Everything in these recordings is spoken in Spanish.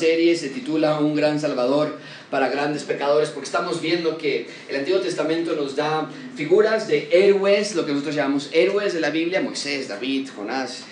serie se titula Un gran Salvador para grandes pecadores, porque estamos viendo que el Antiguo Testamento nos da figuras de héroes, lo que nosotros llamamos héroes de la Biblia, Moisés, David, Jonás,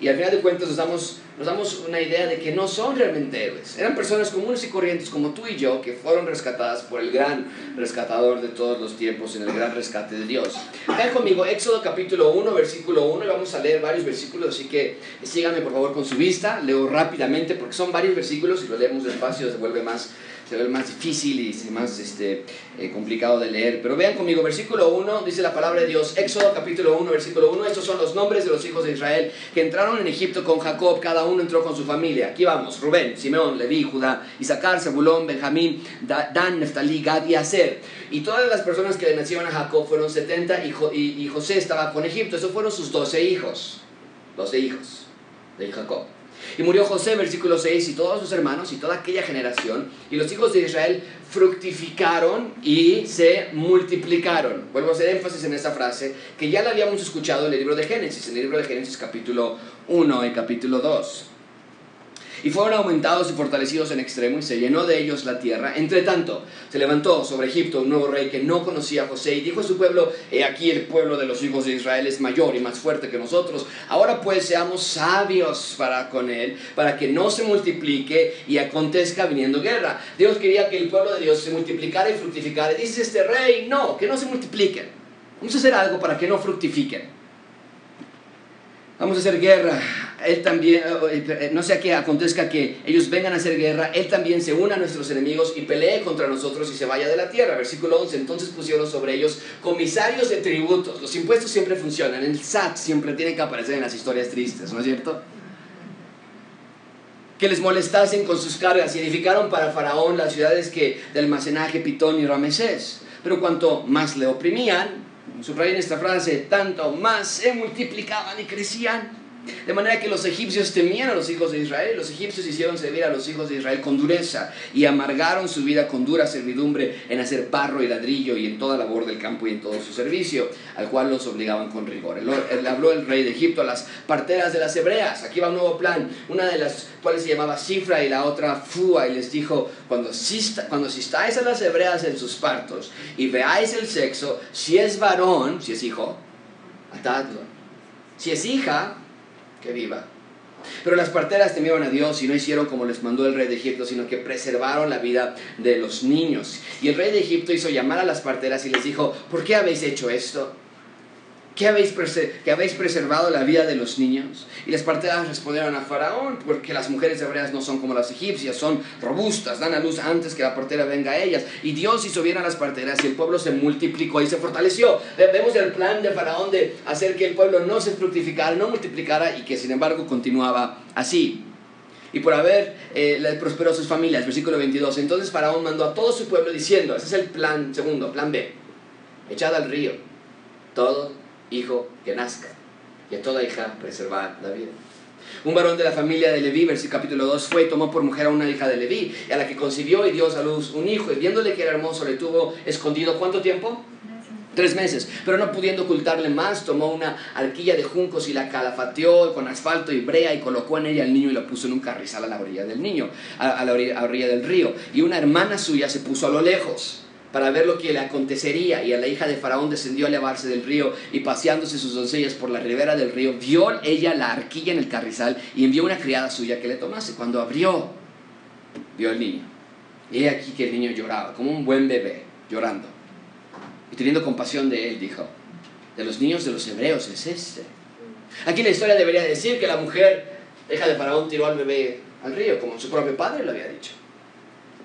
y al final de cuentas nos damos, nos damos una idea de que no son realmente héroes. Eran personas comunes y corrientes como tú y yo que fueron rescatadas por el gran rescatador de todos los tiempos en el gran rescate de Dios. Vean conmigo Éxodo capítulo 1, versículo 1, y vamos a leer varios versículos, así que síganme por favor con su vista, leo rápidamente porque son varios versículos y lo leemos despacio se vuelve más se ve más difícil y más este, eh, complicado de leer. Pero vean conmigo, versículo 1, dice la palabra de Dios, Éxodo capítulo 1, versículo 1, estos son los nombres de los hijos de Israel que entraron en Egipto con Jacob, cada uno entró con su familia. Aquí vamos, Rubén, Simeón, Leví, Judá, Isaacar, Zebulón, Benjamín, Dan, Neftalí, Gad y Aser. Y todas las personas que le nacieron a Jacob fueron 70 y, y, José estaba con Egipto. Esos fueron sus 12 hijos, 12 hijos de Jacob. Y murió José, versículo 6, y todos sus hermanos y toda aquella generación, y los hijos de Israel fructificaron y se multiplicaron. Vuelvo a hacer énfasis en esa frase, que ya la habíamos escuchado en el libro de Génesis, en el libro de Génesis capítulo 1 y capítulo 2 y fueron aumentados y fortalecidos en extremo y se llenó de ellos la tierra. Entre tanto, se levantó sobre Egipto un nuevo rey que no conocía a José y dijo a su pueblo, he aquí el pueblo de los hijos de Israel es mayor y más fuerte que nosotros. Ahora pues seamos sabios para con él, para que no se multiplique y acontezca viniendo guerra. Dios quería que el pueblo de Dios se multiplicara y fructificara. Y dice este rey, no, que no se multipliquen. Vamos a hacer algo para que no fructifiquen. Vamos a hacer guerra. Él también, eh, eh, no sea que acontezca que ellos vengan a hacer guerra, Él también se una a nuestros enemigos y pelee contra nosotros y se vaya de la tierra. Versículo 11. Entonces pusieron sobre ellos comisarios de tributos. Los impuestos siempre funcionan. El SAT siempre tiene que aparecer en las historias tristes, ¿no es cierto? Que les molestasen con sus cargas y edificaron para Faraón las ciudades que, de almacenaje Pitón y Ramesés. Pero cuanto más le oprimían, subrayen esta frase, tanto más se multiplicaban y crecían de manera que los egipcios temían a los hijos de Israel. Los egipcios hicieron servir a los hijos de Israel con dureza y amargaron su vida con dura servidumbre en hacer barro y ladrillo y en toda labor del campo y en todo su servicio, al cual los obligaban con rigor. Le habló el rey de Egipto a las parteras de las hebreas. Aquí va un nuevo plan. Una de las cuales se llamaba Cifra y la otra Fua y les dijo, cuando, cuando asistáis a las hebreas en sus partos y veáis el sexo, si es varón, si es hijo, atadlo. Si es hija, que viva. Pero las parteras temieron a Dios y no hicieron como les mandó el rey de Egipto, sino que preservaron la vida de los niños. Y el rey de Egipto hizo llamar a las parteras y les dijo, ¿por qué habéis hecho esto? ¿Que habéis, que habéis preservado la vida de los niños? Y las parteras respondieron a Faraón, porque las mujeres hebreas no son como las egipcias, son robustas, dan a luz antes que la partera venga a ellas. Y Dios hizo bien a las parteras y el pueblo se multiplicó y se fortaleció. Vemos el plan de Faraón de hacer que el pueblo no se fructificara, no multiplicara y que sin embargo continuaba así. Y por haber eh, prosperó sus familias, versículo 22. Entonces Faraón mandó a todo su pueblo diciendo, ese es el plan segundo, plan B, echad al río todo hijo que nazca, y a toda hija preservar la vida. Un varón de la familia de Leví, versículo capítulo 2, fue y tomó por mujer a una hija de Leví, a la que concibió y dio a luz un hijo, y viéndole que era hermoso, le tuvo escondido ¿cuánto tiempo? Tres meses, pero no pudiendo ocultarle más, tomó una arquilla de juncos y la calafateó con asfalto y brea y colocó en ella al niño y lo puso en un carrizal a la orilla del niño, a, la orilla del río. Y una hermana suya se puso a lo lejos para ver lo que le acontecería. Y a la hija de Faraón descendió a lavarse del río y paseándose sus doncellas por la ribera del río, vio ella la arquilla en el carrizal y envió una criada suya que le tomase. Cuando abrió, vio al niño. Y he aquí que el niño lloraba, como un buen bebé, llorando. Y teniendo compasión de él, dijo, de los niños de los hebreos es este. Aquí la historia debería decir que la mujer, hija de Faraón, tiró al bebé al río, como su propio padre lo había dicho.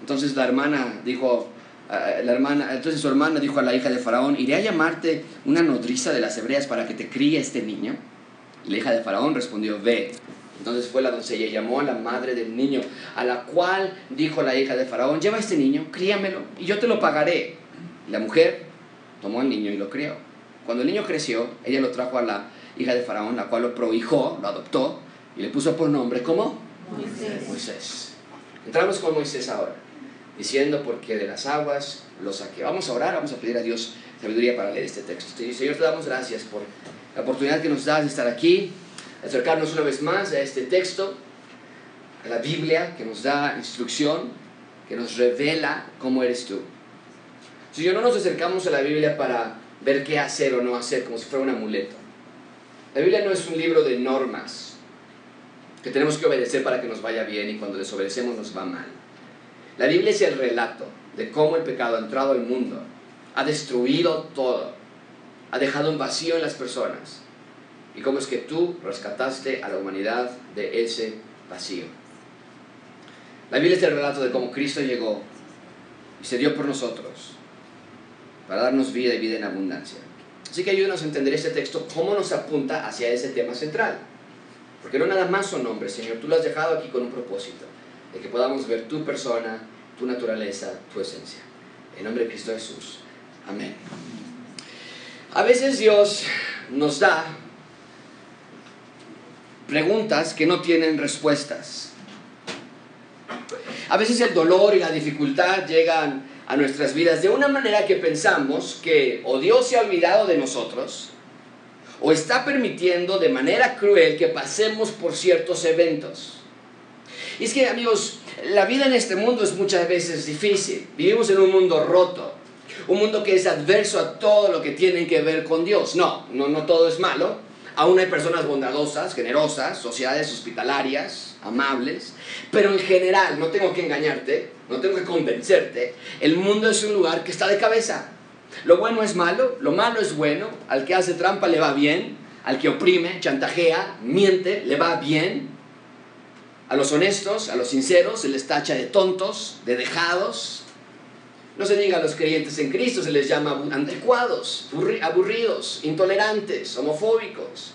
Entonces la hermana dijo, la hermana, entonces su hermana dijo a la hija de Faraón, iré a llamarte una nodriza de las hebreas para que te críe este niño. Y la hija de Faraón respondió, ve. Entonces fue la doncella y llamó a la madre del niño, a la cual dijo la hija de Faraón, lleva este niño, críamelo, y yo te lo pagaré. Y la mujer tomó al niño y lo crió. Cuando el niño creció, ella lo trajo a la hija de Faraón, la cual lo prohijó, lo adoptó, y le puso por nombre, ¿cómo? Moisés. Moisés. Entramos con Moisés ahora diciendo porque de las aguas lo saqué. Vamos a orar, vamos a pedir a Dios sabiduría para leer este texto. Señor, te damos gracias por la oportunidad que nos das de estar aquí, acercarnos una vez más a este texto. la Biblia que nos da instrucción, que nos revela cómo eres tú. Yo no nos acercamos a la Biblia para ver qué hacer o no hacer, como si fuera un amuleto. La Biblia no es un libro de normas que tenemos que obedecer para que nos vaya bien y cuando desobedecemos nos va mal. La Biblia es el relato de cómo el pecado ha entrado al mundo, ha destruido todo, ha dejado un vacío en las personas y cómo es que tú rescataste a la humanidad de ese vacío. La Biblia es el relato de cómo Cristo llegó y se dio por nosotros para darnos vida y vida en abundancia. Así que ayúdanos a entender este texto, cómo nos apunta hacia ese tema central. Porque no nada más son nombres, Señor, tú lo has dejado aquí con un propósito, de que podamos ver tu persona, tu naturaleza, tu esencia. En nombre de Cristo Jesús. Amén. A veces Dios nos da preguntas que no tienen respuestas. A veces el dolor y la dificultad llegan a nuestras vidas de una manera que pensamos que o Dios se ha olvidado de nosotros o está permitiendo de manera cruel que pasemos por ciertos eventos. Y es que amigos, la vida en este mundo es muchas veces difícil. Vivimos en un mundo roto, un mundo que es adverso a todo lo que tiene que ver con Dios. No, no, no todo es malo. Aún hay personas bondadosas, generosas, sociedades hospitalarias, amables, pero en general, no tengo que engañarte, no tengo que convencerte, el mundo es un lugar que está de cabeza. Lo bueno es malo, lo malo es bueno, al que hace trampa le va bien, al que oprime, chantajea, miente, le va bien. A los honestos, a los sinceros, se les tacha de tontos, de dejados. No se diga a los creyentes en Cristo, se les llama anticuados, aburridos, intolerantes, homofóbicos.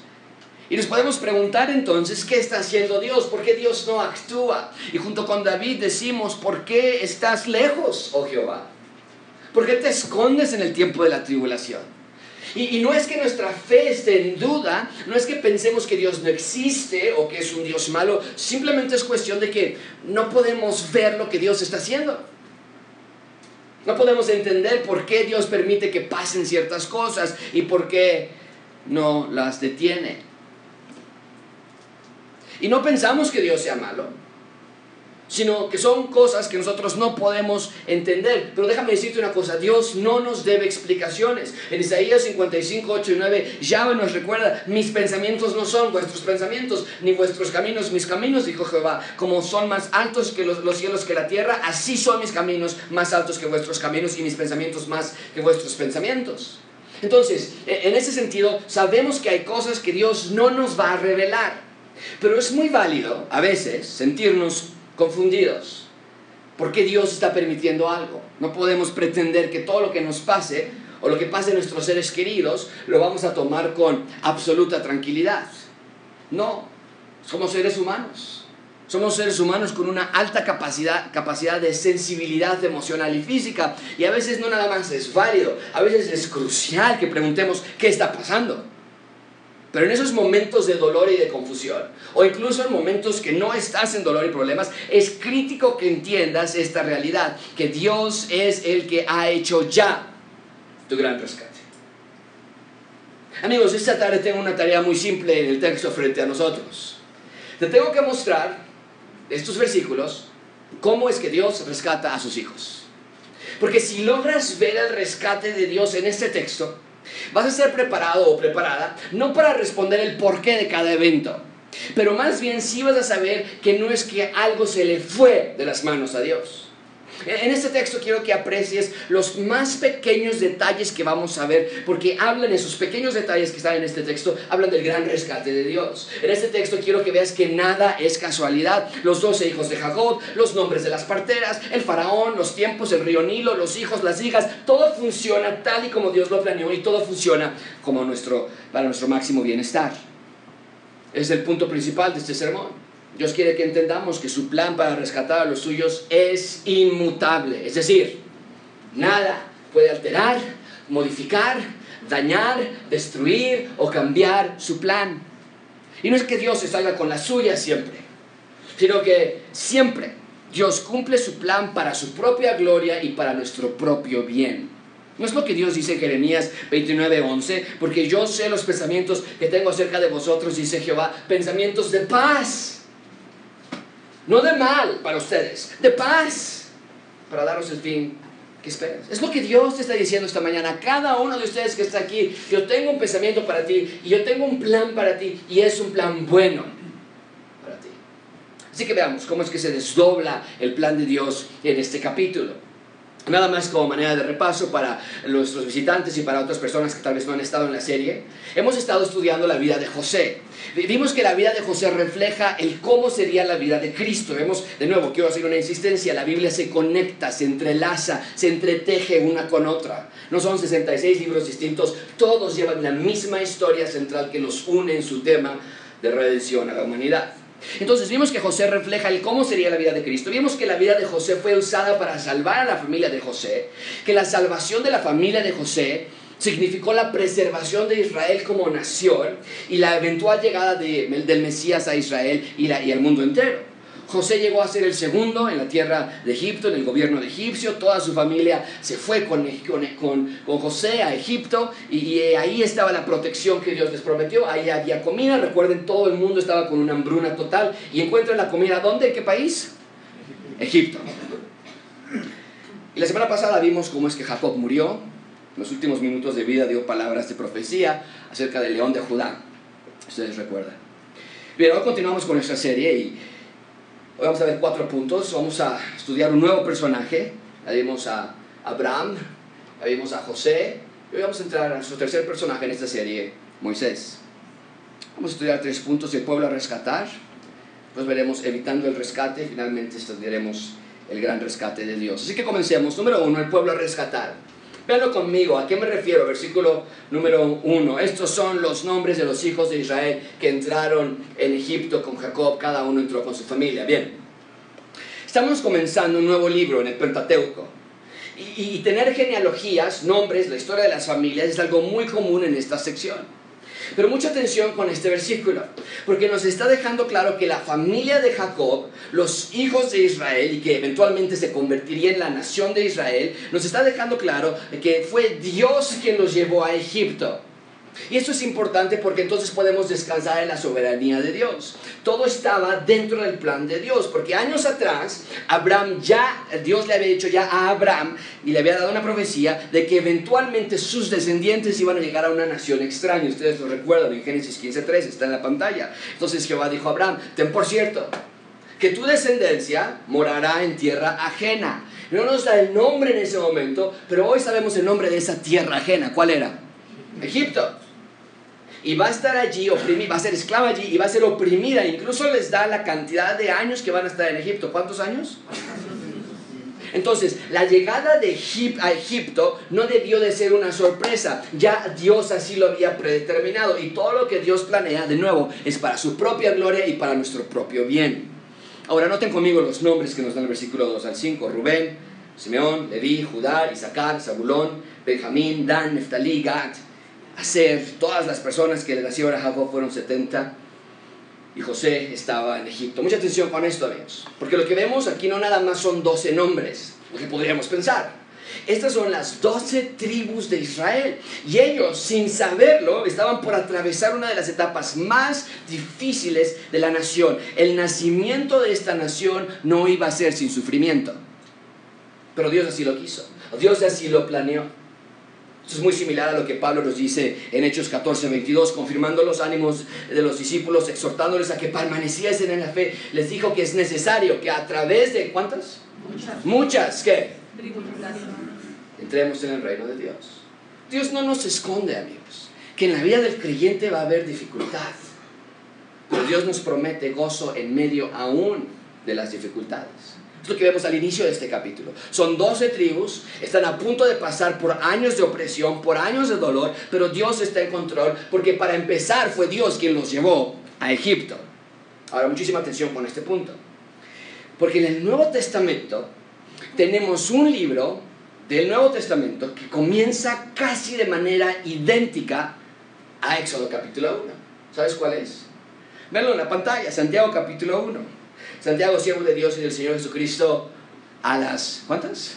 Y nos podemos preguntar entonces, ¿qué está haciendo Dios? ¿Por qué Dios no actúa? Y junto con David decimos, ¿por qué estás lejos, oh Jehová? ¿Por qué te escondes en el tiempo de la tribulación? Y, no es que nuestra fe esté en duda, no es que pensemos que Dios no existe o que es un Dios malo, simplemente es cuestión de que no podemos ver lo que Dios está haciendo. No podemos entender por qué Dios permite que pasen ciertas cosas y por qué no las detiene. Y no pensamos que Dios sea malo, sino que son cosas que nosotros no podemos entender. Pero déjame decirte una cosa, Dios no nos debe explicaciones. En Isaías 55, 8 y 9, Yahweh nos recuerda, mis pensamientos no son vuestros pensamientos, ni vuestros caminos mis caminos, dijo Jehová. Como son más altos que los, los cielos que la tierra, así son mis caminos más altos que vuestros caminos y mis pensamientos más que vuestros pensamientos. Entonces, e, en ese sentido, sabemos que hay cosas que Dios no nos va a revelar. Pero es muy válido a veces sentirnos confundidos. ¿Por qué Dios está permitiendo algo? No podemos pretender que todo lo que nos pase o lo que pase a nuestros seres queridos lo vamos a tomar con absoluta tranquilidad. No, somos seres humanos. Somos seres humanos con una alta capacidad, capacidad de sensibilidad emocional y física. Y a veces no nada más es válido, a veces es crucial que preguntemos qué está pasando. Pero en esos momentos de dolor y de confusión, o incluso en momentos que no estás en dolor y problemas, es crítico que entiendas esta realidad, que Dios es el que ha hecho ya tu gran rescate. Amigos, esta tarde tengo una tarea muy simple en el texto frente a nosotros. Te tengo que mostrar estos versículos cómo es que Dios rescata a sus hijos. Porque si logras ver el rescate de Dios en este texto, Vas a ser preparado o preparada no para responder el porqué de cada evento, pero más bien sí vas a saber que no es que algo se le fue de las manos a Dios. En este texto quiero que aprecies los más pequeños detalles que vamos a ver, porque hablan esos pequeños detalles que están en este texto, hablan del gran rescate de Dios. En este texto quiero que veas que nada es casualidad. Los doce hijos de Jacob, los nombres de las parteras, el faraón, los tiempos, el río Nilo, los hijos, las hijas, todo funciona tal y como Dios lo planeó y todo funciona como nuestro, para nuestro máximo bienestar. Es el punto principal de este sermón. Dios quiere que entendamos que su plan para rescatar a los suyos es inmutable. Es decir, nada puede alterar, modificar, dañar, destruir o cambiar su plan. Y no es que Dios se salga con la suya siempre, sino que siempre Dios cumple su plan para su propia gloria y para nuestro propio bien. No es lo que Dios dice en Jeremías 29:11, porque yo sé los pensamientos que tengo acerca de vosotros, dice Jehová, pensamientos de paz no de mal para ustedes, de paz, para daros el fin que esperas. Es lo que Dios te está diciendo esta mañana. Cada uno de ustedes que está aquí, yo tengo un pensamiento para ti y yo tengo un plan para ti y es un plan bueno para ti. Así que veamos cómo es que se desdobla el plan de Dios en este capítulo. Nada más como manera de repaso para nuestros visitantes y para otras personas que tal vez no han estado en la serie, hemos estado estudiando la vida de José. Vimos que la vida de José refleja el cómo sería la vida de Cristo. Vemos, de nuevo, quiero hacer una insistencia, la Biblia se conecta, se entrelaza, se entreteje una con otra. No son 66 libros distintos, todos llevan la misma historia central que los une en su tema de redención a la humanidad. Entonces vimos que José refleja el cómo sería la vida de Cristo. Vimos que la vida de José fue usada para salvar a la familia de José, que la salvación de la familia de José significó la preservación de Israel como nación y la eventual llegada del Mesías a Israel y, al mundo entero. José llegó a ser el segundo en la tierra de Egipto, en el gobierno de egipcio. Toda su familia se fue con, con, con, José a Egipto y, ahí estaba la protección que Dios les prometió. Ahí había comida. Recuerden, todo el mundo estaba con una hambruna total. ¿Y encuentran la comida dónde? ¿En qué país? Egipto. Y la semana pasada vimos cómo es que Jacob murió. En los últimos minutos de vida dio palabras de profecía acerca del león de Judá. Ustedes recuerdan. Bien, hoy continuamos con nuestra serie y Hoy vamos a ver cuatro puntos. Vamos a estudiar un nuevo personaje. Ya vimos a Abraham, ya vimos a José. Y hoy vamos a entrar a nuestro tercer personaje en esta serie, Moisés. Vamos a estudiar tres puntos. El pueblo a rescatar. Después veremos evitando el rescate. Y finalmente estudiaremos el gran rescate de Dios. Así que comencemos. Número uno, el pueblo a rescatar. Véanlo conmigo, ¿a qué me refiero? Versículo número uno. Estos son los nombres de los hijos de Israel que entraron en Egipto con Jacob, cada uno entró con su familia. Bien, estamos comenzando un nuevo libro en el Pentateuco. Y, y tener genealogías, nombres, la historia de las familias es algo muy común en esta sección. Pero mucha atención con este versículo, porque nos está dejando claro que la familia de Jacob, los hijos de Israel, y que eventualmente se convertiría en la nación de Israel, nos está dejando claro que fue Dios quien los llevó a Egipto. Y esto es importante porque entonces podemos descansar en la soberanía de Dios. Todo estaba dentro del plan de Dios, porque años atrás Abraham ya, Dios le había dicho ya a Abraham y le había dado una profecía de que eventualmente sus descendientes iban a llegar a una nación extraña. Ustedes lo recuerdan en Génesis 15.3, está en la pantalla. Entonces Jehová dijo a Abraham, ten por cierto, que tu descendencia morará en tierra ajena. No nos da el nombre en ese momento, pero hoy sabemos el nombre de esa tierra ajena. ¿Cuál era? Egipto y va a estar allí oprimida, va a ser esclava allí y va a ser oprimida. Incluso les da la cantidad de años que van a estar en Egipto. ¿Cuántos años? Entonces, la llegada de a Egipto no debió de ser una sorpresa. Ya Dios así lo había predeterminado. Y todo lo que Dios planea, de nuevo, es para su propia gloria y para nuestro propio bien. Ahora, noten conmigo los nombres que nos dan el versículo 2 al 5. Rubén, Simeón, Leví, Judá, Isaacar, Zabulón, Benjamín, Dan, Neftalí, Gad hacer. Todas las personas que le nacieron a Jacob fueron 70 y José estaba en Egipto. Mucha atención con esto, amigos, porque lo que vemos aquí no nada más son 12 nombres, lo que podríamos pensar. Estas son las 12 tribus de Israel y ellos, sin saberlo, estaban por atravesar una de las etapas más difíciles de la nación. El nacimiento de esta nación no iba a ser sin sufrimiento, pero Dios así lo quiso, Dios así lo planeó. Esto es muy similar a lo que Pablo nos dice en Hechos 14, 22, confirmando los ánimos de los discípulos, exhortándoles a que permaneciesen en la fe. Les dijo que es necesario que a través de, ¿cuántas? Muchas. Muchas, ¿qué? Entremos en el reino de Dios. Dios no nos esconde, amigos, que en la vida del creyente va a haber dificultad. Pero Dios nos promete gozo en medio aún de las dificultades. Es lo que vemos al inicio de este capítulo. Son 12 tribus, están a punto de pasar por años de opresión, por años de dolor, pero Dios está en control porque para empezar fue Dios quien los llevó a Egipto. Ahora, muchísima atención con este punto. Porque en el Nuevo Testamento tenemos un libro del Nuevo Testamento que comienza casi de manera idéntica a Éxodo capítulo 1. ¿Sabes cuál es? Venlo en la pantalla, Santiago capítulo 1. Santiago, siervo de Dios y del Señor Jesucristo, a las... ¿Cuántas?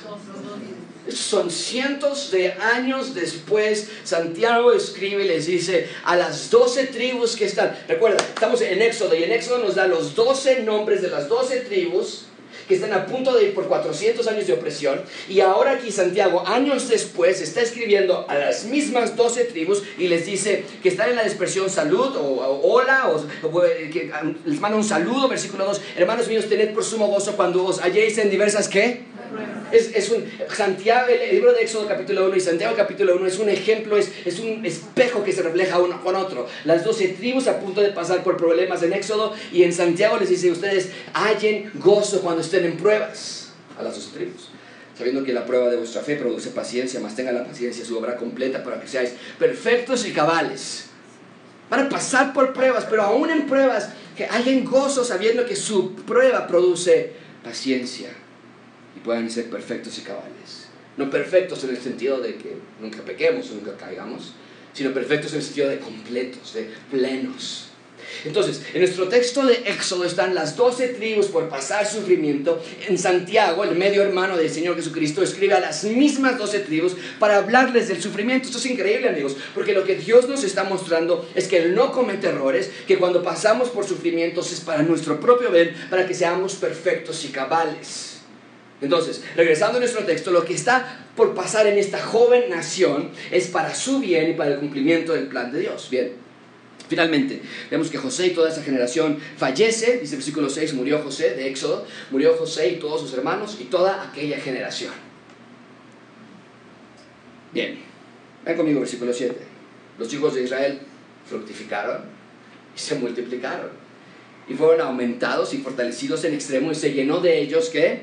Son cientos de años después, Santiago escribe y les dice a las doce tribus que están. Recuerda, estamos en Éxodo y en Éxodo nos da los doce nombres de las doce tribus que están a punto de ir por 400 años de opresión. Y ahora aquí Santiago, años después, está escribiendo a las mismas 12 tribus y les dice que están en la expresión salud o, hola, o, que ah, les manda un saludo, versículo 2. Hermanos míos, tened por sumo gozo cuando os halléis en diversas, ¿qué? Es, es, un, Santiago, el libro de Éxodo capítulo 1 y Santiago capítulo 1 es un ejemplo, es, es un espejo que se refleja uno con otro. Las doce tribus a punto de pasar por problemas en Éxodo y en Santiago les dice, ustedes hallen gozo cuando estén en pruebas a las doce tribus. Sabiendo que la prueba de vuestra fe produce paciencia, más tenga la paciencia su obra completa para que seáis perfectos y cabales. Van a pasar por pruebas, pero aún en pruebas, que hallen gozo sabiendo que su prueba produce paciencia y puedan ser perfectos y cabales. No perfectos en el sentido de que nunca pequemos o nunca caigamos, sino perfectos en el sentido de completos, de plenos. Entonces, en nuestro texto de Éxodo están las doce tribus por pasar sufrimiento. En Santiago, el medio hermano del Señor Jesucristo, escribe a las mismas doce tribus para hablarles del sufrimiento. Esto es increíble, amigos, porque lo que Dios nos está mostrando es que Él no comete errores, que cuando pasamos por sufrimientos es para nuestro propio bien, para que seamos perfectos y cabales. Entonces, regresando a nuestro texto, lo que está por pasar en esta joven nación es para su bien y para el cumplimiento del plan de Dios. Bien, finalmente, vemos que José y toda esa generación fallece, dice el versículo 6, murió José de Éxodo, murió José y todos sus hermanos y toda aquella generación. Bien, ven conmigo versículo 7. Los hijos de Israel fructificaron y se multiplicaron y fueron aumentados y fortalecidos en extremo y se llenó de ellos que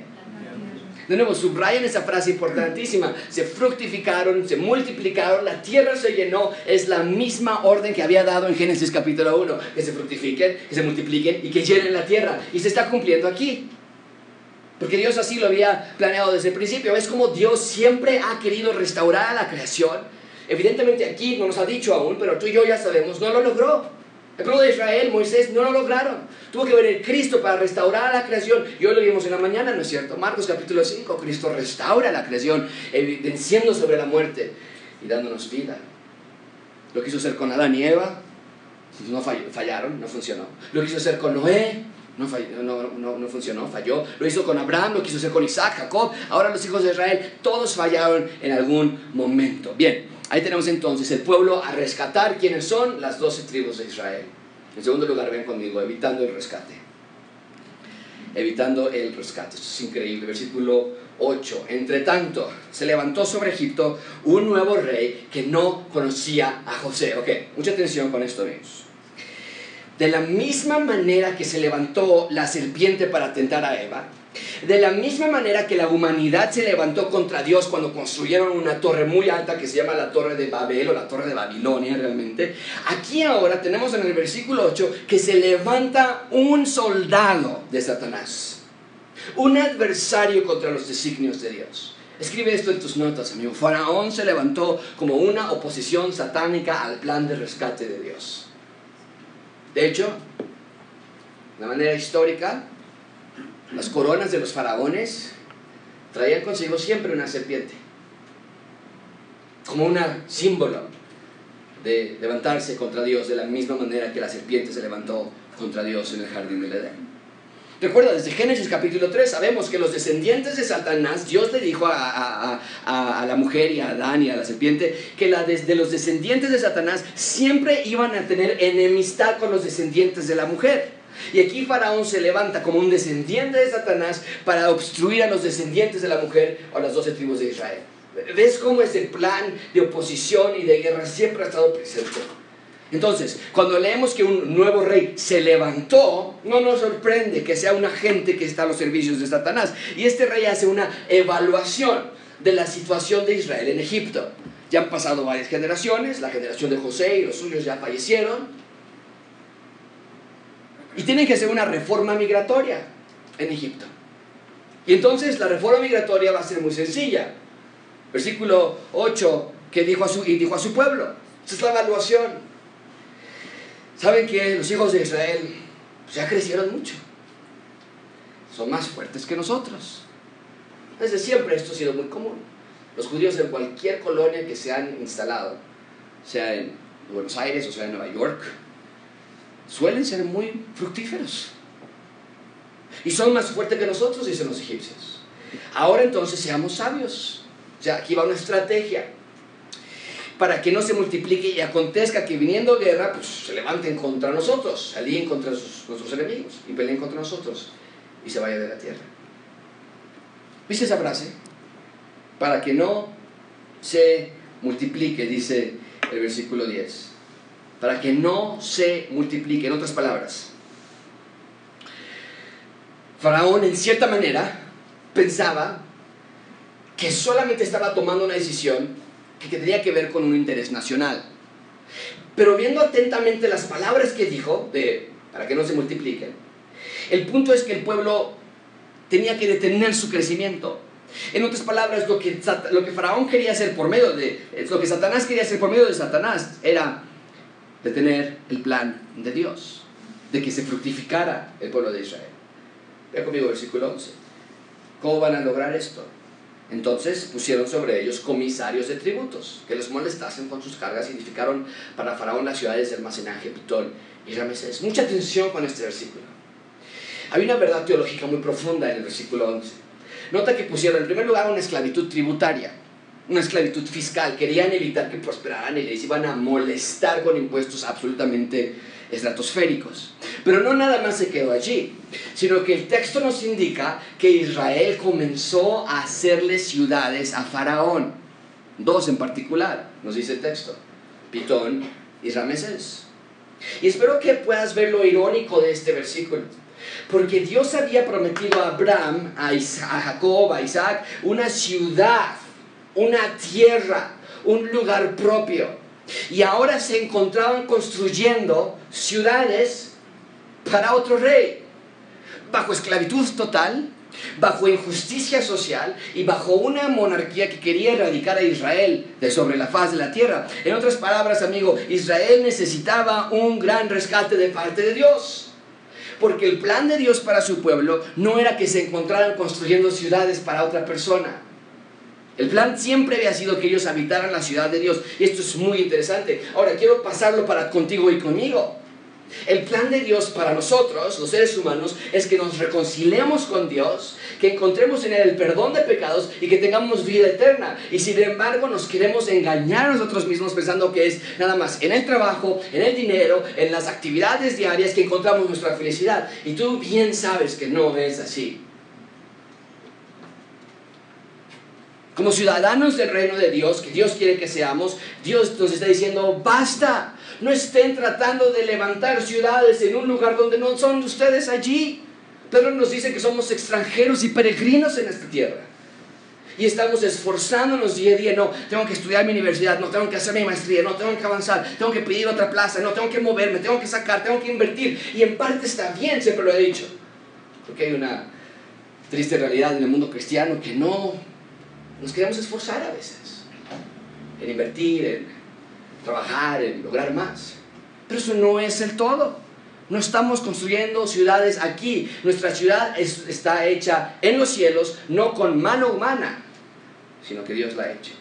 de nuevo, subrayen esa frase importantísima. Se fructificaron, se multiplicaron, la tierra se llenó. Es la misma orden que había dado en Génesis capítulo 1. Que se fructifiquen, que se multipliquen y que llenen la tierra. Y se está cumpliendo aquí. Porque Dios así lo había planeado desde el principio. Es como Dios siempre ha querido restaurar a la creación. Evidentemente aquí no nos ha dicho aún, pero tú y yo ya sabemos, no lo logró. El pueblo de Israel, Moisés, no lo lograron. Tuvo que venir Cristo para restaurar la creación. Y hoy lo vimos en la mañana, ¿no es cierto? Marcos capítulo 5, Cristo restaura la creación, evidenciando sobre la muerte y dándonos vida. Lo quiso hacer con Adán y Eva, no fallaron, no funcionó. Lo quiso hacer con Noé, no, no, no, funcionó, falló. Lo hizo con Abraham, lo quiso hacer con Isaac, Jacob. Ahora los hijos de Israel, todos fallaron en algún momento. Bien, Ahí tenemos entonces el pueblo a rescatar quienes son las doce tribus de Israel. En segundo lugar, ven conmigo, evitando el rescate. Evitando el rescate. Esto es increíble. Versículo 8. Entre tanto, se levantó sobre Egipto un nuevo rey que no conocía a José. Ok, mucha atención con esto, amigos. De la misma manera que se levantó la serpiente para tentar a Eva, de la misma manera que la humanidad se levantó contra Dios cuando construyeron una torre muy alta que se llama la torre de Babel o la torre de Babilonia realmente, aquí ahora tenemos en el versículo 8 que se levanta un soldado de Satanás, un adversario contra los designios de Dios. Escribe esto en tus notas, amigo. Faraón se levantó como una oposición satánica al plan de rescate de Dios. De hecho, de manera histórica, las coronas de los faraones traían consigo siempre una serpiente, como un símbolo de levantarse contra Dios de la misma manera que la serpiente se levantó contra Dios en el jardín del Edén. Recuerda, desde Génesis capítulo 3 sabemos que los descendientes de Satanás, Dios le dijo a, la mujer y a Adán y a la serpiente que los descendientes de Satanás siempre iban a tener enemistad con los descendientes de la mujer. Y aquí Faraón se levanta como un descendiente de Satanás para obstruir a los descendientes de la mujer o a las doce tribus de Israel. ¿Ves cómo ese plan de oposición y de guerra siempre ha estado presente? Entonces, cuando leemos que un nuevo rey se levantó, no nos sorprende que sea un agente que está a los servicios de Satanás. Y este rey hace una evaluación de la situación de Israel en Egipto. Ya han pasado varias generaciones, la generación de José y los suyos ya fallecieron. Y tienen que hacer una reforma migratoria en Egipto. Y entonces la reforma migratoria va a ser muy sencilla. Versículo 8, que dijo a su, y dijo a su pueblo. Esa es la evaluación. Saben que los hijos de Israel pues, ya crecieron mucho. Son más fuertes que nosotros. Desde siempre esto ha sido muy común. Los judíos en cualquier colonia que se han instalado, sea en Buenos Aires o sea en Nueva York, suelen ser muy fructíferos. Y son más fuertes que nosotros, dicen los egipcios. Ahora entonces seamos sabios. O sea, aquí va una estrategia para que no se multiplique y acontezca que viniendo guerra, pues se levanten contra nosotros, alíen contra nuestros enemigos y peleen contra nosotros y se vaya de la tierra. ¿Viste esa frase? Para que no se multiplique, dice el versículo 10. Para que no se multiplique, en otras palabras. Faraón, en cierta manera, pensaba que solamente estaba tomando una decisión que tenía que ver con un interés nacional. Pero viendo atentamente las palabras que dijo, de, para que no se multipliquen, el punto es que el pueblo tenía que detener su crecimiento. En otras palabras, lo que, lo que Faraón quería hacer por medio de, lo que Satanás quería hacer por medio de Satanás era detener el plan de Dios, de que se fructificara el pueblo de Israel. Vea conmigo versículo 11. ¿Cómo van a lograr esto? Entonces pusieron sobre ellos comisarios de tributos que les molestasen con sus cargas y edificaron para Faraón las ciudades de almacenaje, Pitón y Ramesés. Mucha atención con este versículo. Hay una verdad teológica muy profunda en el versículo 11. Nota que pusieron en primer lugar una esclavitud tributaria, una esclavitud fiscal. Querían evitar que prosperaran y les iban a molestar con impuestos absolutamente estratosféricos. Pero no nada más se quedó allí, sino que el texto nos indica que Israel comenzó a hacerle ciudades a Faraón. Dos en particular, nos dice el texto, Pitón y Ramesés. Y espero que puedas ver lo irónico de este versículo. Porque Dios había prometido a Abraham, a, a Jacob, a Isaac, una ciudad, una tierra, un lugar propio. Y ahora se encontraban construyendo ciudades para otro rey, bajo esclavitud total, bajo injusticia social y bajo una monarquía que quería erradicar a Israel de sobre la faz de la tierra. En otras palabras, amigo, Israel necesitaba un gran rescate de parte de Dios. Porque el plan de Dios para su pueblo no era que se encontraran construyendo ciudades para otra persona. El plan siempre había sido que ellos habitaran la ciudad de Dios. Y esto es muy interesante. Ahora quiero pasarlo para contigo y conmigo. El plan de Dios para nosotros, los seres humanos, es que nos reconciliemos con Dios, que encontremos en Él el perdón de pecados y que tengamos vida eterna. Y sin embargo nos queremos engañar a nosotros mismos pensando que es nada más en el trabajo, en el dinero, en las actividades diarias que encontramos nuestra felicidad. Y tú bien sabes que no es así. Como ciudadanos del reino de Dios, que Dios quiere que seamos, Dios nos está diciendo, basta, no estén tratando de levantar ciudades en un lugar donde no son ustedes allí. Pedro nos dice que somos extranjeros y peregrinos en esta tierra. Y estamos esforzándonos día a día. No, tengo que estudiar mi universidad, no tengo que hacer mi maestría, no tengo que avanzar, tengo que pedir otra plaza, no tengo que moverme, tengo que sacar, tengo que invertir. Y en parte está bien, siempre lo he dicho. Porque hay una triste realidad en el mundo cristiano que no nos queremos esforzar a veces en invertir, en trabajar, en lograr más. Pero eso no es el todo. No estamos construyendo ciudades aquí. Nuestra ciudad está hecha en los cielos, no con mano humana, sino que Dios la ha hecho.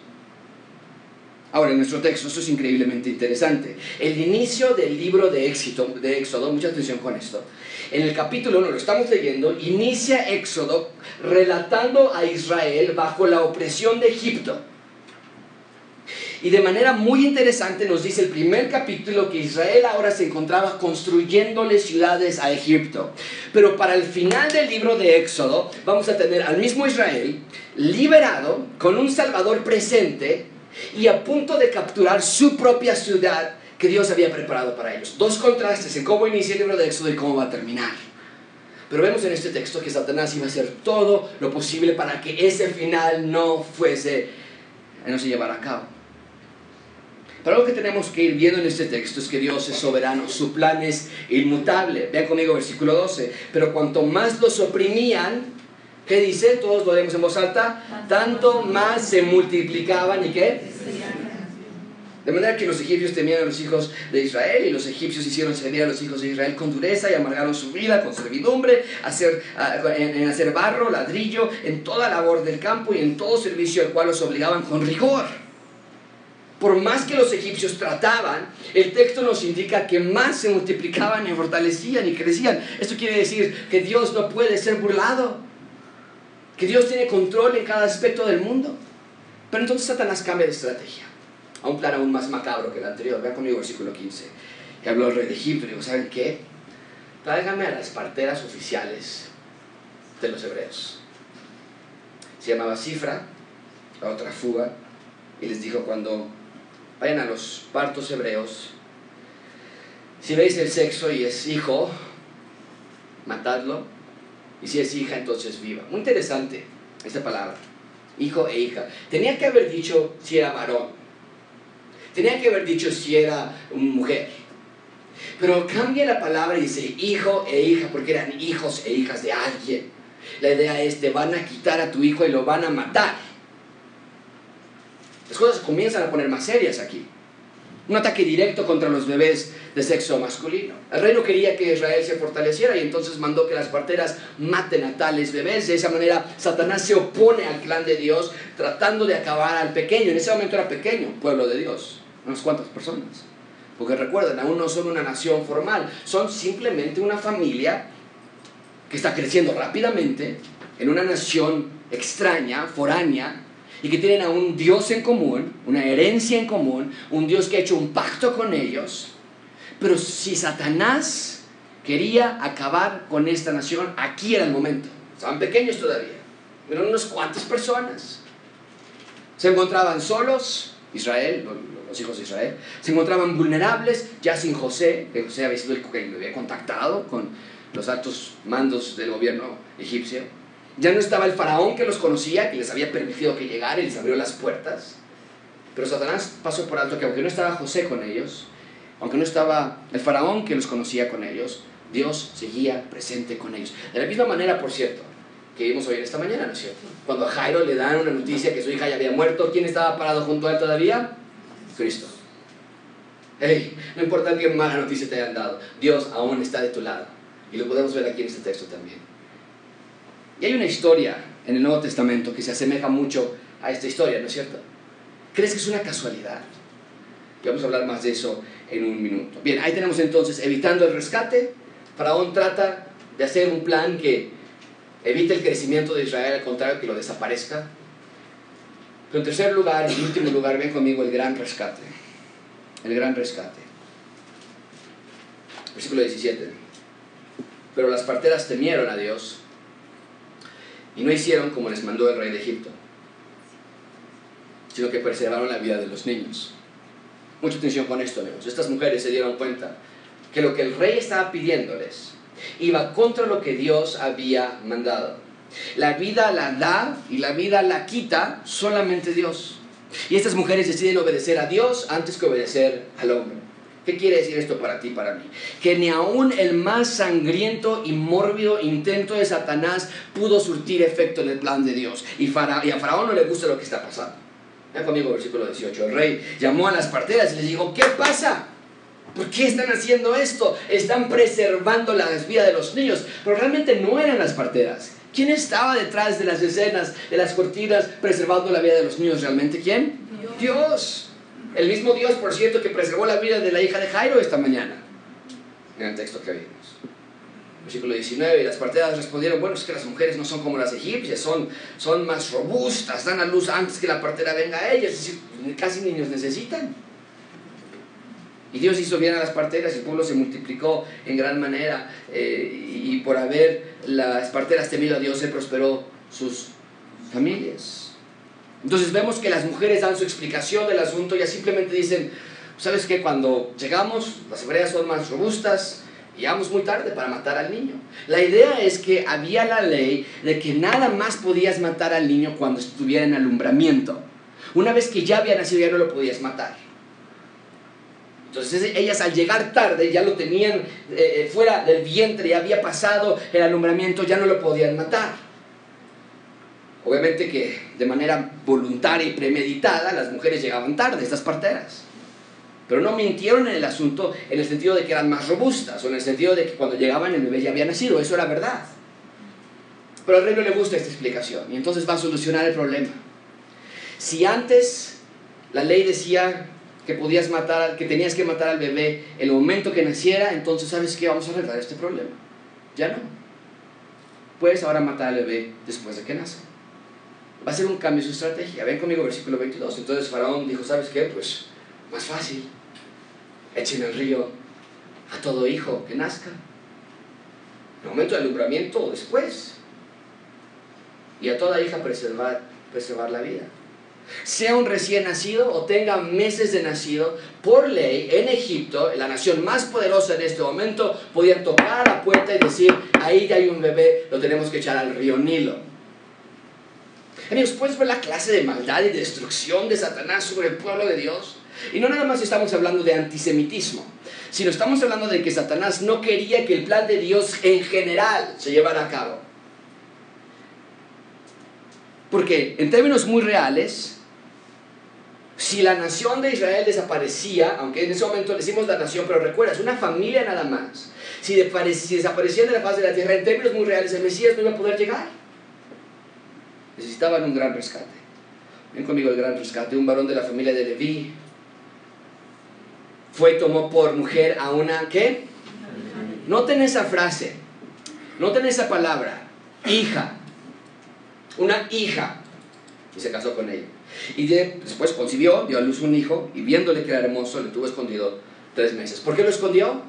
Ahora, en nuestro texto, esto es increíblemente interesante. El inicio del libro de, Éxito, de Éxodo, mucha atención con esto. En el capítulo 1, lo estamos leyendo, inicia Éxodo relatando a Israel bajo la opresión de Egipto. Y de manera muy interesante nos dice el primer capítulo que Israel ahora se encontraba construyéndole ciudades a Egipto. Pero para el final del libro de Éxodo vamos a tener al mismo Israel liberado con un Salvador presente y a punto de capturar su propia ciudad que Dios había preparado para ellos. Dos contrastes en cómo inicia el libro de Éxodo y cómo va a terminar. Pero vemos en este texto que Satanás iba a hacer todo lo posible para que ese final no fuese, no se llevara a cabo. Pero algo que tenemos que ir viendo en este texto es que Dios es soberano, su plan es inmutable. Vean conmigo versículo 12. Pero cuanto más los oprimían, ¿qué dice? Todos lo leemos en voz alta. Tanto más se multiplicaban y qué? De manera que los egipcios temían a los hijos de Israel y los egipcios hicieron servir a los hijos de Israel con dureza y amargaron su vida con servidumbre, hacer, en, hacer barro, ladrillo, en toda labor del campo y en todo servicio al cual los obligaban con rigor. Por más que los egipcios trataban, el texto nos indica que más se multiplicaban y fortalecían y crecían. Esto quiere decir que Dios no puede ser burlado, que Dios tiene control en cada aspecto del mundo. Pero entonces Satanás cambia de estrategia a un plan aún más macabro que el anterior. Vean conmigo versículo 15. Que habló el rey de Egipto y dijo, ¿saben qué? Tráiganme a las parteras oficiales de los hebreos. Se llamaba Cifra, la otra fuga, y les dijo cuando vayan a los partos hebreos, si veis el sexo y es hijo, matadlo, y si es hija, entonces viva. Muy interesante esta palabra, hijo e hija. Tenía que haber dicho si era varón, Tenía que haber dicho si era mujer. Pero cambia la palabra y dice hijo e hija, porque eran hijos e hijas de alguien. La idea es, te van a quitar a tu hijo y lo van a matar. Las cosas comienzan a poner más serias aquí. Un ataque directo contra los bebés de sexo masculino. El rey no quería que Israel se fortaleciera y entonces mandó que las parteras maten a tales bebés. De esa manera, Satanás se opone al clan de Dios, tratando de acabar al pequeño. En ese momento era pequeño, pueblo de Dios unas cuantas personas. Porque recuerden, aún no son una nación formal, son simplemente una familia que está creciendo rápidamente en una nación extraña, foránea, y que tienen a un Dios en común, una herencia en común, un Dios que ha hecho un pacto con ellos. Pero si Satanás quería acabar con esta nación, aquí era el momento. Estaban pequeños todavía, eran unas cuantas personas. Se encontraban solos, Israel, los hijos de Israel, se encontraban vulnerables, ya sin José, que José había sido el que había contactado con los altos mandos del gobierno egipcio. Ya no estaba el faraón que los conocía, que les había permitido que llegara y les abrió las puertas. Pero Satanás pasó por alto que aunque no estaba José con ellos, aunque no estaba el faraón que los conocía con ellos, Dios seguía presente con ellos. De la misma manera, por cierto, que vimos hoy en esta mañana, ¿no es cierto? Cuando a Jairo le dan una noticia que su hija ya había muerto, ¿quién estaba parado junto a él todavía? Cristo. Hey, no importa qué mala noticia te hayan dado, Dios aún está de tu lado. Y lo podemos ver aquí en este texto también. Y hay una historia en el Nuevo Testamento que se asemeja mucho a esta historia, ¿no es cierto? ¿Crees que es una casualidad? Y vamos a hablar más de eso en un minuto. Bien, ahí tenemos entonces, evitando el rescate, Faraón trata de hacer un plan que evite el crecimiento de Israel, al contrario, que lo desaparezca. Pero en tercer lugar, en último lugar, ven conmigo el gran rescate. El gran rescate. Versículo 17. Pero las parteras temieron a Dios y no hicieron como les mandó el rey de Egipto, sino que preservaron la vida de los niños. Mucha atención con esto, amigos. Estas mujeres se dieron cuenta que lo que el rey estaba pidiéndoles iba contra lo que Dios había mandado. La vida la da y la vida la quita solamente Dios. Y estas mujeres deciden obedecer a Dios antes que obedecer al hombre. ¿Qué quiere decir esto para ti, para mí? Que ni aún el más sangriento y mórbido intento de Satanás pudo surtir efecto en el plan de Dios. Y, y a Faraón no le gusta lo que está pasando. Vean conmigo el versículo 18. El rey llamó a las parteras y les dijo, ¿qué pasa? ¿Por qué están haciendo esto? Están preservando la vida de los niños. Pero realmente no eran las parteras. ¿Quién estaba detrás de las escenas, de las cortinas, preservando la vida de los niños realmente? ¿Quién? Dios. El mismo Dios, por cierto, que preservó la vida de la hija de Jairo esta mañana. En el texto que vimos. Versículo 19, y las parteras respondieron, bueno, es que las mujeres no son como las egipcias, son, son más robustas, dan a luz antes que la partera venga a ellas, es decir, casi niños necesitan. Y Dios hizo bien a las parteras y el pueblo se multiplicó en gran manera. Eh, y por haber las parteras temido a Dios, se prosperó sus familias. Entonces vemos que las mujeres dan su explicación del asunto ya simplemente dicen, ¿sabes qué? Cuando llegamos, las hebreas son más robustas, llegamos muy tarde para matar al niño. La idea es que había la ley de que nada más podías matar al niño cuando estuviera en alumbramiento. Una vez que ya había nacido ya no lo podías matar. Entonces ellas al llegar tarde ya lo tenían eh, eh, fuera del vientre, ya había pasado el alumbramiento, ya no lo podían matar. Obviamente que de manera voluntaria y premeditada las mujeres llegaban tarde, estas parteras. Pero no mintieron en el asunto en el sentido de que eran más robustas o en el sentido de que cuando llegaban el bebé ya había nacido. Eso era verdad. Pero al rey no le gusta esta explicación y entonces va a solucionar el problema. Si antes la ley decía que podías matar, que tenías que matar al bebé el momento que naciera, entonces sabes qué, vamos a arreglar este problema. Ya no. Puedes ahora matar al bebé después de que nace. Va a ser un cambio en su estrategia. Ven conmigo versículo 22. Entonces Faraón dijo, ¿sabes qué? Pues más fácil. Echen al río a todo hijo que nazca. En el momento del alumbramiento o después. Y a toda hija preservar, la vida sea un recién nacido o tenga meses de nacido, por ley en Egipto, la nación más poderosa en este momento, podían tocar la puerta y decir, ahí ya hay un bebé, lo tenemos que echar al río Nilo. Amigos, ¿puedes ver la clase de maldad y destrucción de Satanás sobre el pueblo de Dios? Y no nada más estamos hablando de antisemitismo, sino estamos hablando de que Satanás no quería que el plan de Dios en general se llevara a cabo. Porque en términos muy reales, si la nación de Israel desaparecía, aunque en ese momento decimos la nación, pero recuerda, es una familia nada más, si, desaparecían de la faz de la tierra, en términos muy reales, el Mesías no iba a poder llegar. Necesitaban un gran rescate. Ven conmigo el gran rescate. Un varón de la familia de Leví fue tomó por mujer a una, ¿qué? Noten esa frase, noten esa palabra, hija, una hija, y se casó con ella. Y después concibió, dio a luz un hijo y viéndole que era hermoso, le tuvo escondido tres meses. ¿Por qué lo escondió?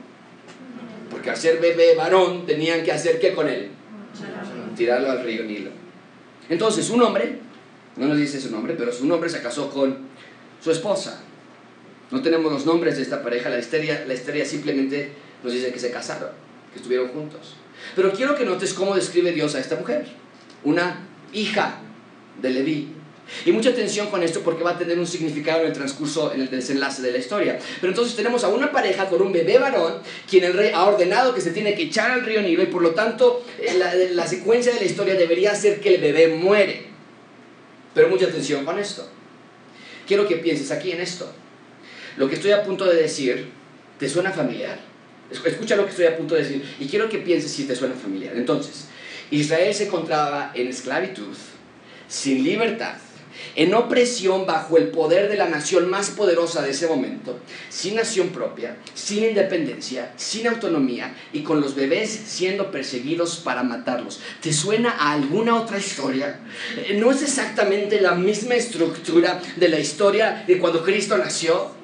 Porque al ser bebé varón tenían que hacer qué con él? Tirarlo al río Nilo. Entonces, un hombre, no nos dice su nombre, pero su nombre se casó con su esposa. No tenemos los nombres de esta pareja, la historia, la historia simplemente nos dice que se casaron, que estuvieron juntos. Pero quiero que notes cómo describe Dios a esta mujer. Una hija de Leví, y mucha atención con esto porque va a tener un significado en el transcurso, en el desenlace de la historia. Pero entonces tenemos a una pareja con un bebé varón, quien el rey ha ordenado que se tiene que echar al río Nilo y por lo tanto eh, la secuencia de la historia debería ser que el bebé muere. Pero mucha atención con esto. Quiero que pienses aquí en esto. Lo que estoy a punto de decir, ¿te suena familiar? Escucha lo que estoy a punto de decir y quiero que pienses si te suena familiar. Entonces, Israel se encontraba en esclavitud, sin libertad, en opresión bajo el poder de la nación más poderosa de ese momento, sin nación propia, sin independencia, sin autonomía y con los bebés siendo perseguidos para matarlos. ¿Te suena a alguna otra historia? ¿No es exactamente la misma estructura de la historia de cuando Cristo nació?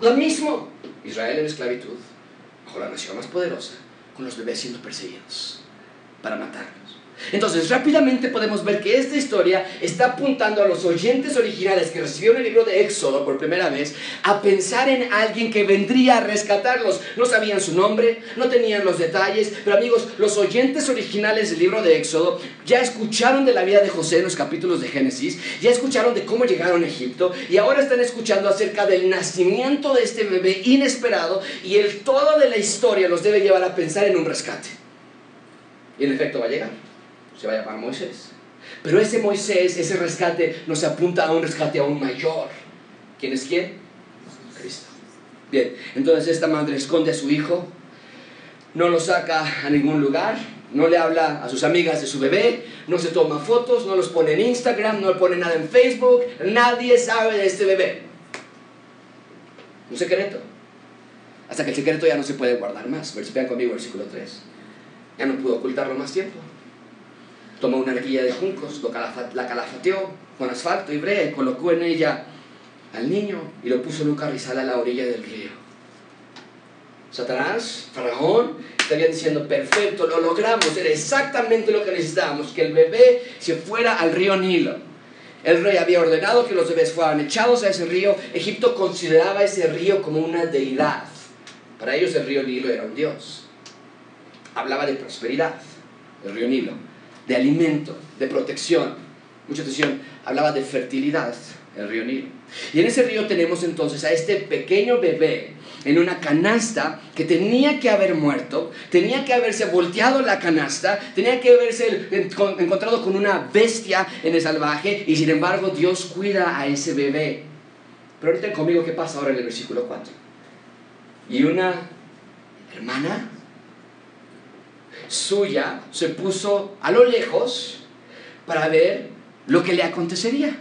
Lo mismo. Israel en esclavitud, bajo la nación más poderosa, con los bebés siendo perseguidos para matarlos. Entonces, rápidamente podemos ver que esta historia está apuntando a los oyentes originales que recibieron el libro de Éxodo por primera vez a pensar en alguien que vendría a rescatarlos. No sabían su nombre, no tenían los detalles, pero amigos, los oyentes originales del libro de Éxodo ya escucharon de la vida de José en los capítulos de Génesis, ya escucharon de cómo llegaron a Egipto y ahora están escuchando acerca del nacimiento de este bebé inesperado y el todo de la historia los debe llevar a pensar en un rescate. Y en efecto va a llegar se va a llamar Moisés. Pero ese Moisés, ese rescate, nos apunta a un rescate aún mayor. ¿Quién es quién? Cristo. Bien, entonces esta madre esconde a su hijo, no lo saca a ningún lugar, no le habla a sus amigas de su bebé, no se toma fotos, no los pone en Instagram, no le pone nada en Facebook, nadie sabe de este bebé. Un secreto. Hasta que el secreto ya no se puede guardar más. Vean conmigo versículo 3. Ya no pudo ocultarlo más tiempo tomó una arquilla de juncos, la calafateó con asfalto y brea y colocó en ella al niño y lo puso en un carrizal a la orilla del río. Satanás, Faraón, estaría diciendo, perfecto, lo logramos, era exactamente lo que necesitábamos, que el bebé se fuera al río Nilo. El rey había ordenado que los bebés fueran echados a ese río. Egipto consideraba ese río como una deidad. Para ellos el río Nilo era un dios. Hablaba de prosperidad, el río Nilo de alimento, de protección. Mucha atención, hablaba de fertilidad, el río Nilo. Y en ese río tenemos entonces a este pequeño bebé en una canasta que tenía que haber muerto, tenía que haberse volteado la canasta, tenía que haberse encontrado con una bestia en el salvaje y sin embargo Dios cuida a ese bebé. Pero ahorita conmigo qué pasa ahora en el versículo 4. Y una hermana suya se puso a lo lejos para ver lo que le acontecería.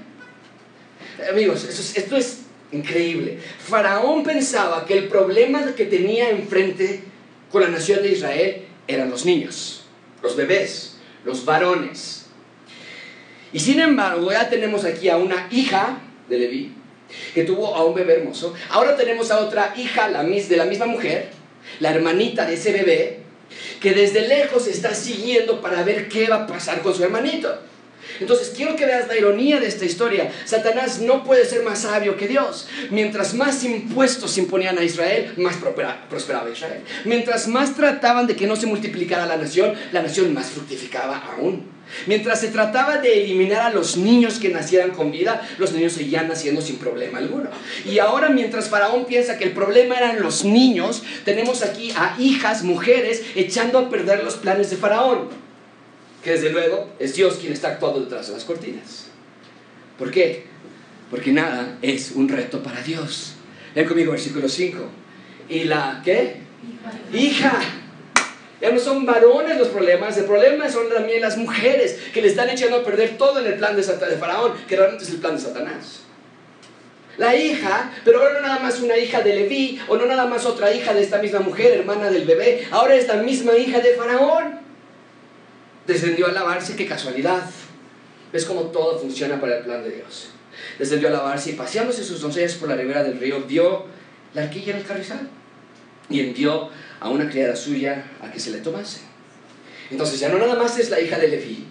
Amigos, esto es, increíble. Faraón pensaba que el problema que tenía enfrente con la nación de Israel eran los niños, los bebés, los varones. Y sin embargo, ya tenemos aquí a una hija de Leví que tuvo a un bebé hermoso. Ahora tenemos a otra hija de la misma mujer, la hermanita de ese bebé, que desde lejos está siguiendo para ver qué va a pasar con su hermanito. Entonces quiero que veas la ironía de esta historia. Satanás no puede ser más sabio que Dios. Mientras más impuestos imponían a Israel, más prosperaba Israel. Mientras más trataban de que no se multiplicara la nación, la nación más fructificaba aún. Mientras se trataba de eliminar a los niños que nacieran con vida, los niños seguían naciendo sin problema alguno. Y ahora mientras Faraón piensa que el problema eran los niños, tenemos aquí a hijas, mujeres, echando a perder los planes de Faraón que desde luego es Dios quien está actuando detrás de las cortinas. ¿Por qué? Porque nada es un reto para Dios. Ven conmigo versículo 5. ¿Y la qué? Hija. Ya no son varones los problemas, el problema son también las mujeres que le están echando a perder todo en el plan de, Faraón, que realmente es el plan de Satanás. La hija, pero ahora no nada más una hija de Leví, o no nada más otra hija de esta misma mujer, hermana del bebé, ahora es la misma hija de Faraón descendió a lavarse, qué casualidad. ¿Ves cómo todo funciona para el plan de Dios? Descendió a lavarse y paseándose sus doncellas por la ribera del río, vio la arquilla en el carrizal y envió a una criada suya a que se le tomase. Entonces ya no nada más es la hija de Leví,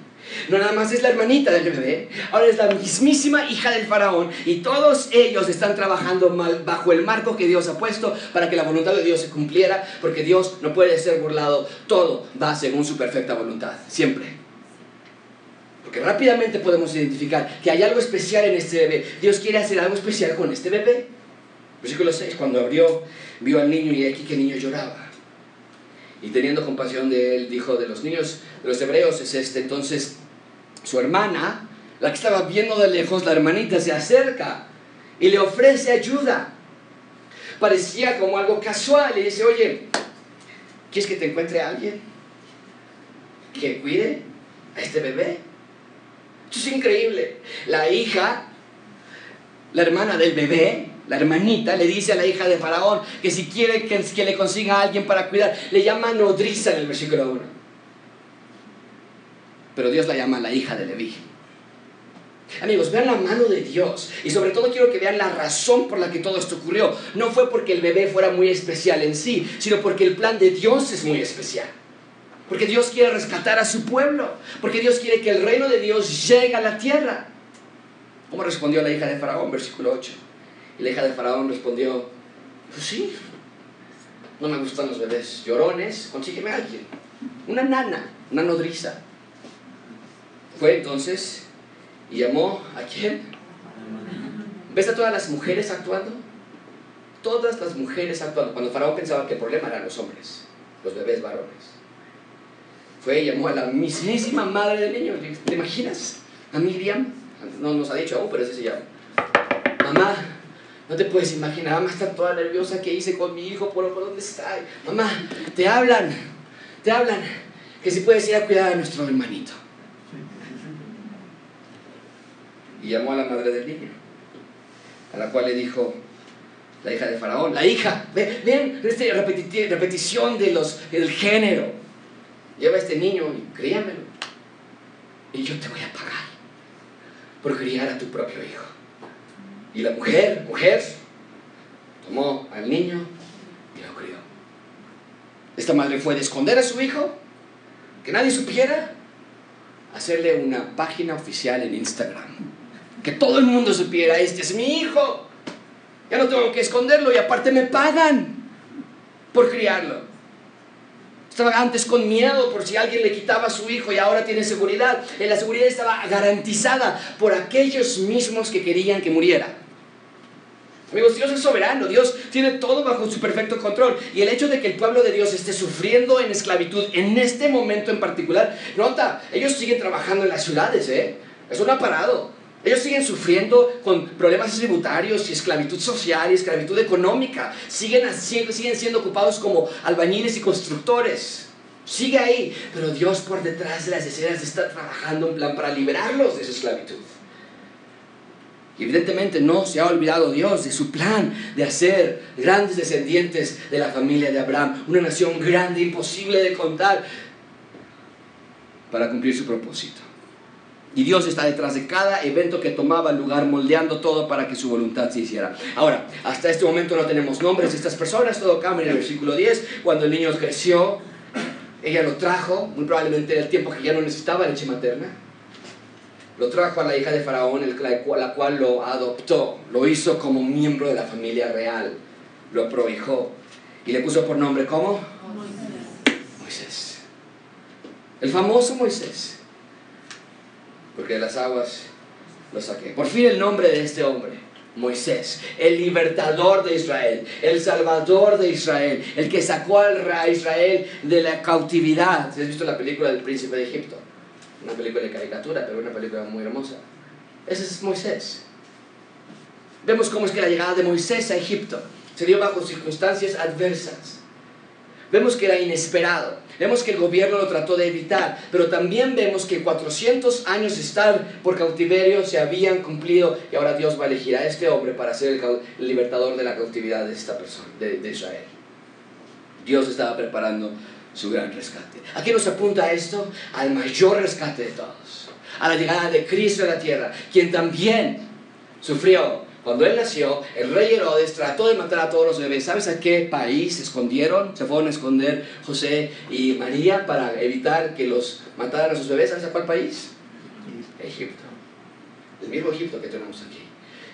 no nada más es la hermanita del bebé, ahora es la mismísima hija del faraón y todos ellos están trabajando mal bajo el marco que Dios ha puesto para que la voluntad de Dios se cumpliera, porque Dios no puede ser burlado, todo va según su perfecta voluntad, siempre. Porque rápidamente podemos identificar que hay algo especial en este bebé. Dios quiere hacer algo especial con este bebé. Versículo 6, cuando abrió, vio al niño y aquí que el niño lloraba. Y teniendo compasión de él, dijo, de los niños de los hebreos es este. Entonces su hermana, la que estaba viendo de lejos, la hermanita se acerca y le ofrece ayuda. Parecía como algo casual y dice, oye, ¿quieres que te encuentre a alguien que cuide a este bebé? Esto es increíble. La hija, la hermana del bebé, la hermanita, le dice a la hija de Faraón que si quiere que, le consiga a alguien para cuidar, le llama nodriza en el versículo 1 pero Dios la llama la hija de Leví. Amigos, vean la mano de Dios y sobre todo quiero que vean la razón por la que todo esto ocurrió. No fue porque el bebé fuera muy especial en sí, sino porque el plan de Dios es muy especial. Porque Dios quiere rescatar a su pueblo, porque Dios quiere que el reino de Dios llegue a la tierra. ¿Cómo respondió la hija de Faraón? Versículo 8. Y la de Faraón respondió, pues sí, no me gustan los bebés llorones, consígueme a alguien, una nana, una nodriza. Fue entonces y llamó a quién? ¿Ves a todas las mujeres actuando? Todas las mujeres actuando. Cuando Faraón pensaba que el problema eran los hombres, los bebés varones. Fue y llamó a la mismísima madre del niño. ¿Te imaginas? A Miriam. No nos ha dicho aún, pero ese se llama. Mamá, no te puedes imaginar. Mamá está toda nerviosa. ¿Qué hice con mi hijo? ¿Por, por dónde está? Mamá, te hablan. Te hablan. Que si puedes ir a cuidar a nuestro hermanito. y llamó a la madre del niño, a la cual le dijo la hija de Faraón, la hija, ven, esta repetición de los, del género, lleva a este niño y críamelo, y yo te voy a pagar por criar a tu propio hijo. Y la mujer, mujer, tomó al niño y lo crió. Esta madre fue de esconder a su hijo, que nadie supiera, hacerle una página oficial en Instagram que todo el mundo supiera, este es mi hijo. Ya no tengo que esconderlo y aparte me pagan por criarlo. Estaba antes con miedo por si alguien le quitaba a su hijo y ahora tiene seguridad. La seguridad estaba garantizada por aquellos mismos que querían que muriera. Amigos, Dios es soberano, Dios tiene todo bajo su perfecto control. Y el hecho de que el pueblo de Dios esté sufriendo en esclavitud en este momento en particular, nota, ellos siguen trabajando en las ciudades, ¿eh? Eso no ha parado. Ellos siguen sufriendo con problemas tributarios y esclavitud social y esclavitud económica. Siguen, siguen siendo ocupados como albañiles y constructores. Sigue ahí. Pero Dios por detrás de las escenas está trabajando un plan para liberarlos de esa esclavitud. Evidentemente no se ha olvidado Dios de su plan de hacer grandes descendientes de la familia de Abraham. Una nación grande, imposible de contar, para cumplir su propósito. Y Dios está detrás de cada evento que tomaba lugar, moldeando todo para que su voluntad se hiciera. Ahora, hasta este momento no tenemos nombres de estas personas, todo cambia en el versículo 10. Cuando el niño creció, ella lo trajo, muy probablemente en el tiempo que ya no necesitaba leche materna. Lo trajo a la hija de Faraón, la cual lo adoptó, lo hizo como miembro de la familia real, lo prohijó y le puso por nombre ¿cómo? Moisés. El famoso Moisés porque de las aguas lo saqué. Por fin el nombre de este hombre, Moisés, el libertador de Israel, el salvador de Israel, el que sacó a Israel de la cautividad. ¿Has visto la película del príncipe de Egipto? Una película de caricatura, pero una película muy hermosa. Ese es Moisés. Vemos cómo es que la llegada de Moisés a Egipto se dio bajo circunstancias adversas. Vemos que era inesperado. Vemos que el gobierno lo trató de evitar, pero también vemos que 400 años de estar por cautiverio se habían cumplido y ahora Dios va a elegir a este hombre para ser el, libertador de la cautividad de esta persona, de, de Israel. Dios estaba preparando su gran rescate. ¿A qué nos apunta esto? Al mayor rescate de todos, a la llegada de Cristo a la tierra, quien también sufrió cuando él nació, el rey Herodes trató de matar a todos los bebés. ¿Sabes a qué país se escondieron? Se fueron a esconder José y María para evitar que los mataran a sus bebés. ¿Sabes a cuál país? Egipto. El mismo Egipto que tenemos aquí.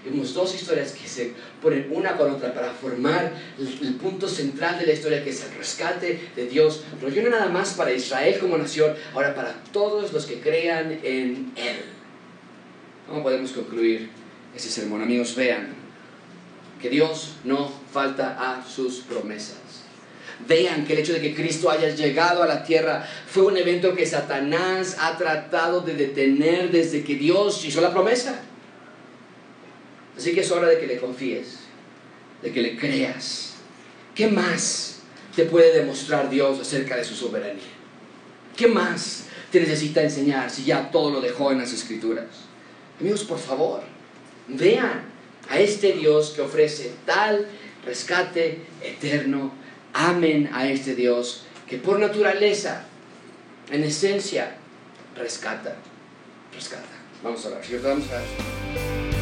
Vemos dos historias que se ponen una con otra para formar el, punto central de la historia que es el rescate de Dios, pero no nada más para Israel como nación, ahora para todos los que crean en Él. ¿Cómo podemos concluir ese sermón. Amigos, vean que Dios no falta a sus promesas. Vean que el hecho de que Cristo haya llegado a la tierra fue un evento que Satanás ha tratado de detener desde que Dios hizo la promesa. Así que es hora de que le confíes, de que le creas. ¿Qué más te puede demostrar Dios acerca de su soberanía? ¿Qué más te necesita enseñar si ya todo lo dejó en las escrituras? Amigos, por favor, Vean a este Dios que ofrece tal rescate eterno. Amen a este Dios que por naturaleza, en esencia, rescata. Rescata. Vamos a orar. Vamos a